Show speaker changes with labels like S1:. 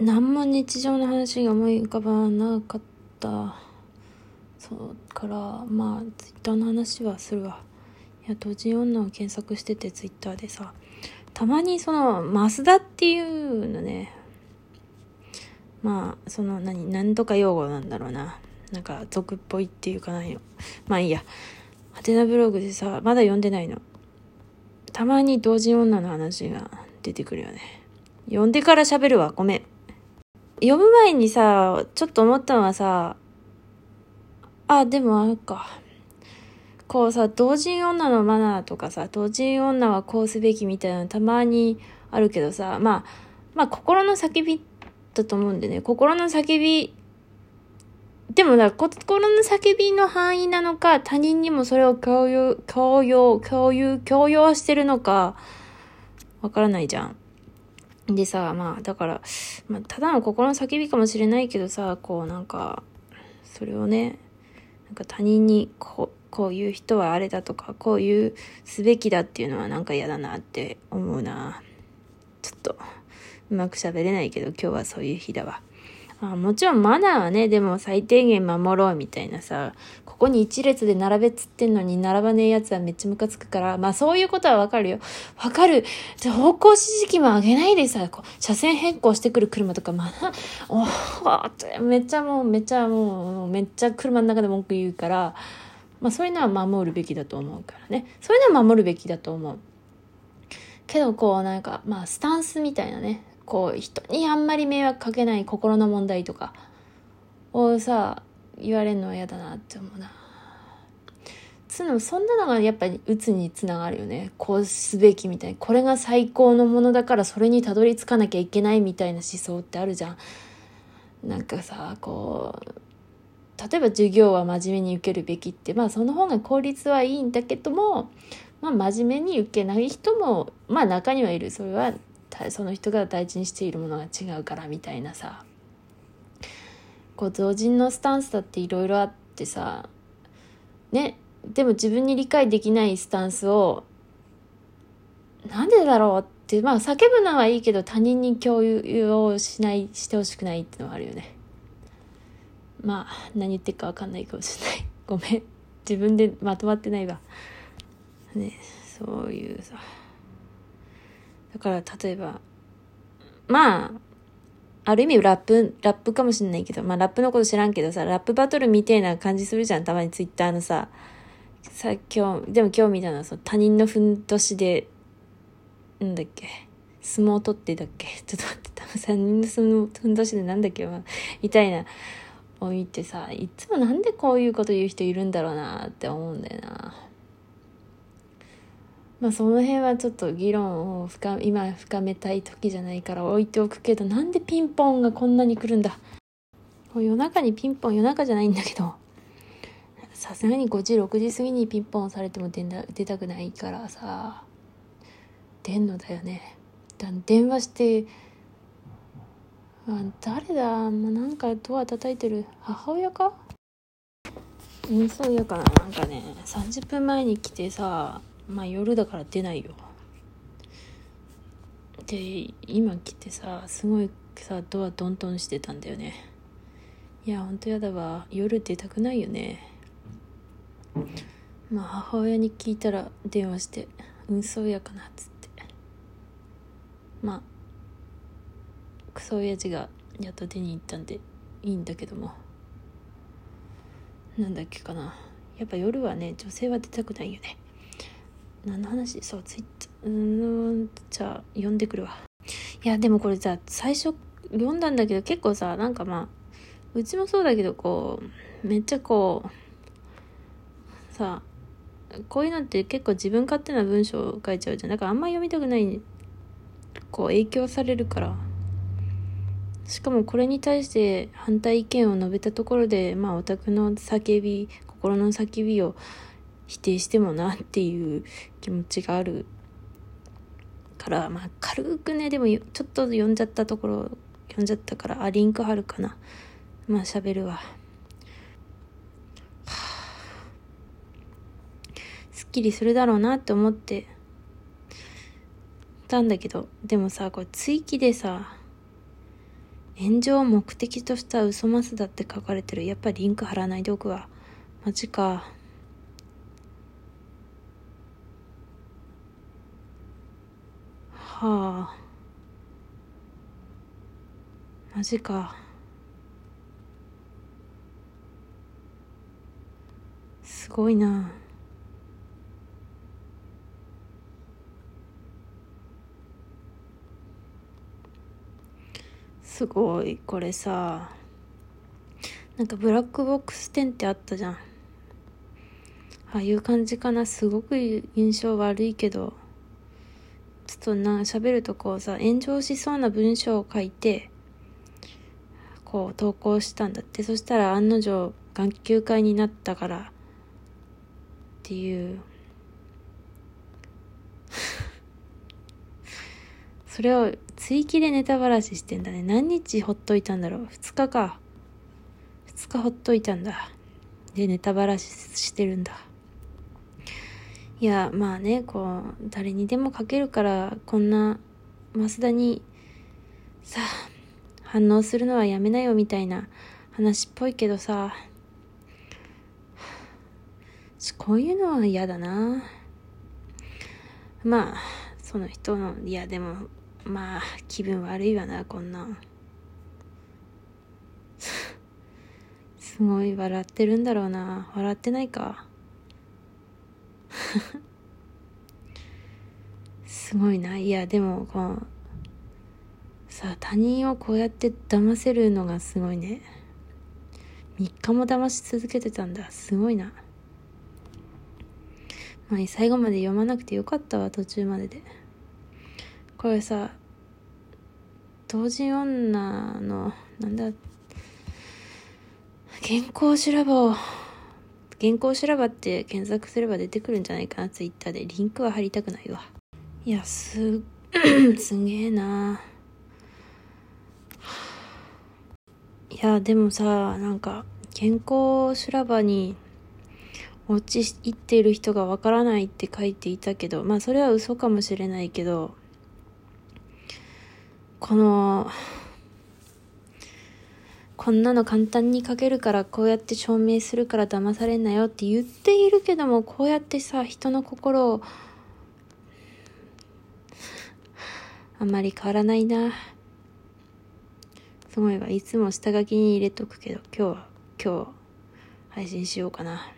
S1: 何も日常の話が思い浮かばなかった。そうからまあツイッターの話はするわ。いや同人女を検索しててツイッターでさ。たまにその増田っていうのね。まあその何何とか用語なんだろうな。なんか俗っぽいっていうかないのまあいいや。ハテナブログでさまだ読んでないの。たまに同人女の話が出てくるよね。読んでから喋るわ。ごめん。読む前にさちょっと思ったのはさあでもあるかこうさ同人女のマナーとかさ同人女はこうすべきみたいなのたまにあるけどさまあまあ心の叫びだと思うんでね心の叫びでもだ、心の叫びの範囲なのか、他人にもそれを共有、共有、共有、共有してるのか、わからないじゃん。でさ、まあ、だから、まあ、ただの心の叫びかもしれないけどさ、こうなんか、それをね、なんか他人にこう、こういう人はあれだとか、こういうすべきだっていうのはなんか嫌だなって思うな。ちょっと、うまく喋れないけど、今日はそういう日だわ。まあもちろんマナーはね、でも最低限守ろうみたいなさ、ここに一列で並べっつってんのに並ばねえやつはめっちゃムカつくから、まあそういうことはわかるよ。わかる。じゃ方向指示器も上げないでさ、こう車線変更してくる車とか、まあ、おってめっちゃもう、めっちゃもう、めっちゃ車の中で文句言うから、まあそういうのは守るべきだと思うからね。そういうのは守るべきだと思う。けどこうなんか、まあスタンスみたいなね。こう人にあんまり迷惑かけない心の問題とかをさ言われるのは嫌だなって思うな。つのそんなのがやっぱり鬱につながるよねこうすべきみたいにこれが最高のものだからそれにたどり着かなきゃいけないみたいな思想ってあるじゃん。なんかさこう例えば授業は真面目に受けるべきってまあその方が効率はいいんだけども、まあ、真面目に受けない人もまあ中にはいるそれはその人が大事にしているものが違うからみたいなさ。こう同人のスタンスだっていろいろあってさ。ねでも自分に理解できないスタンスをなんでだろうってまあ叫ぶのはいいけど他人に共有をしないしてほしくないってのはあるよね。まあ何言ってるか分かんないかもしれない。ごめん。自分でまとまってないわ。ねそういうさ。だから例えばまあある意味ラップ、ラップかもしんないけど、まあラップのこと知らんけどさ、ラップバトルみてえな感じするじゃん、たまにツイッターのさ、さ、今日、でも今日見たのは、他人のふんどしで、なんだっけ、相撲取ってだっけ ちょっと待って、他人のそのふんどしでなんだっけ、まあ、みたいな、を見てさ、いつもなんでこういうこと言う人いるんだろうなって思うんだよな。まあその辺はちょっと議論を深今深めたい時じゃないから置いておくけどなんでピンポンがこんなに来るんだ？夜中にピンポン夜中じゃないんだけど。さすがに5時6時過ぎにピンポンされても出出たくないからさ。出んのだよね。電話して。あ誰だ、まあ、なんかドア叩いてる。母親か？うんそうやからなんかね30分前に来てさ。まあ夜だから出ないよ。で今来てさすごいさドアドントンしてたんだよね。いやほんとやだわ。夜出たくないよね。まあ母親に聞いたら電話して「うんそうやかな」っつって。まあクソ親父がやっと出に行ったんでいいんだけども。なんだっけかな。やっぱ夜はね女性は出たくないよね。何の話？そうツイッターうんじゃあ読んでくるわ。いやでもこれさ最初読んだんだけど結構さなんかまあうちもそうだけどこうめっちゃこうさこういうのって結構自分勝手な文章を書いちゃうじゃん。だからあんま読みたくないこう影響されるから。しかもこれに対して反対意見を述べたところでまあオタクの叫び心の叫びを否定してもなっていう気持ちがあるからまあ軽くねでもちょっと読んじゃったところ読んじゃったからあリンク貼るかなまあ喋るわ、はあ、すっきりするだろうなって思ってたんだけどでもさこれ追記でさ炎上を目的とした嘘マスだって書かれてる。やっぱリンク貼らないでおくわ。マジか。はあ。マジか。すごいな。すごいこれさなんかブラックボックス10ってあったじゃんああいう感じかなすごく印象悪いけどちょっとな喋るとこうさ炎上しそうな文章を書いてこう投稿したんだってそしたら案の定学級会になったからっていう それを追記でネタばらししてんだね。何日ほっといたんだろう ?2 日か。2日ほっといたんだ。で、ネタばらししてるんだ。いや、まあね、こう、誰にでも書けるから、こんな、増田に、さ、反応するのはやめなよみたいな話っぽいけどさ、こういうのは嫌だな。まあ、その人の、いやでも、まあ気分悪いわなこんな。すごい笑ってるんだろうな。笑ってないか。すごいな。いやでもこうさあ他人をこうやって騙せるのがすごいね。3日も騙し続けてたんだ。すごいな。まあ最後まで読まなくてよかったわ途中までで。これさ同人女のなんだ原稿修羅場を原稿修羅場って検索すれば出てくるんじゃないかなツイッターで。リンクは貼りたくないわ。いやす すげえな。いやでもさなんか原稿修羅場に落ち行っている人がわからないって書いていたけどまあそれは嘘かもしれないけどこの、こんなの簡単に書けるからこうやって証明するから騙されんなよって言っているけどもこうやってさ人の心をあんまり変わらないな。すごいわ。いつも下書きに入れとくけど今日は今日配信しようかな。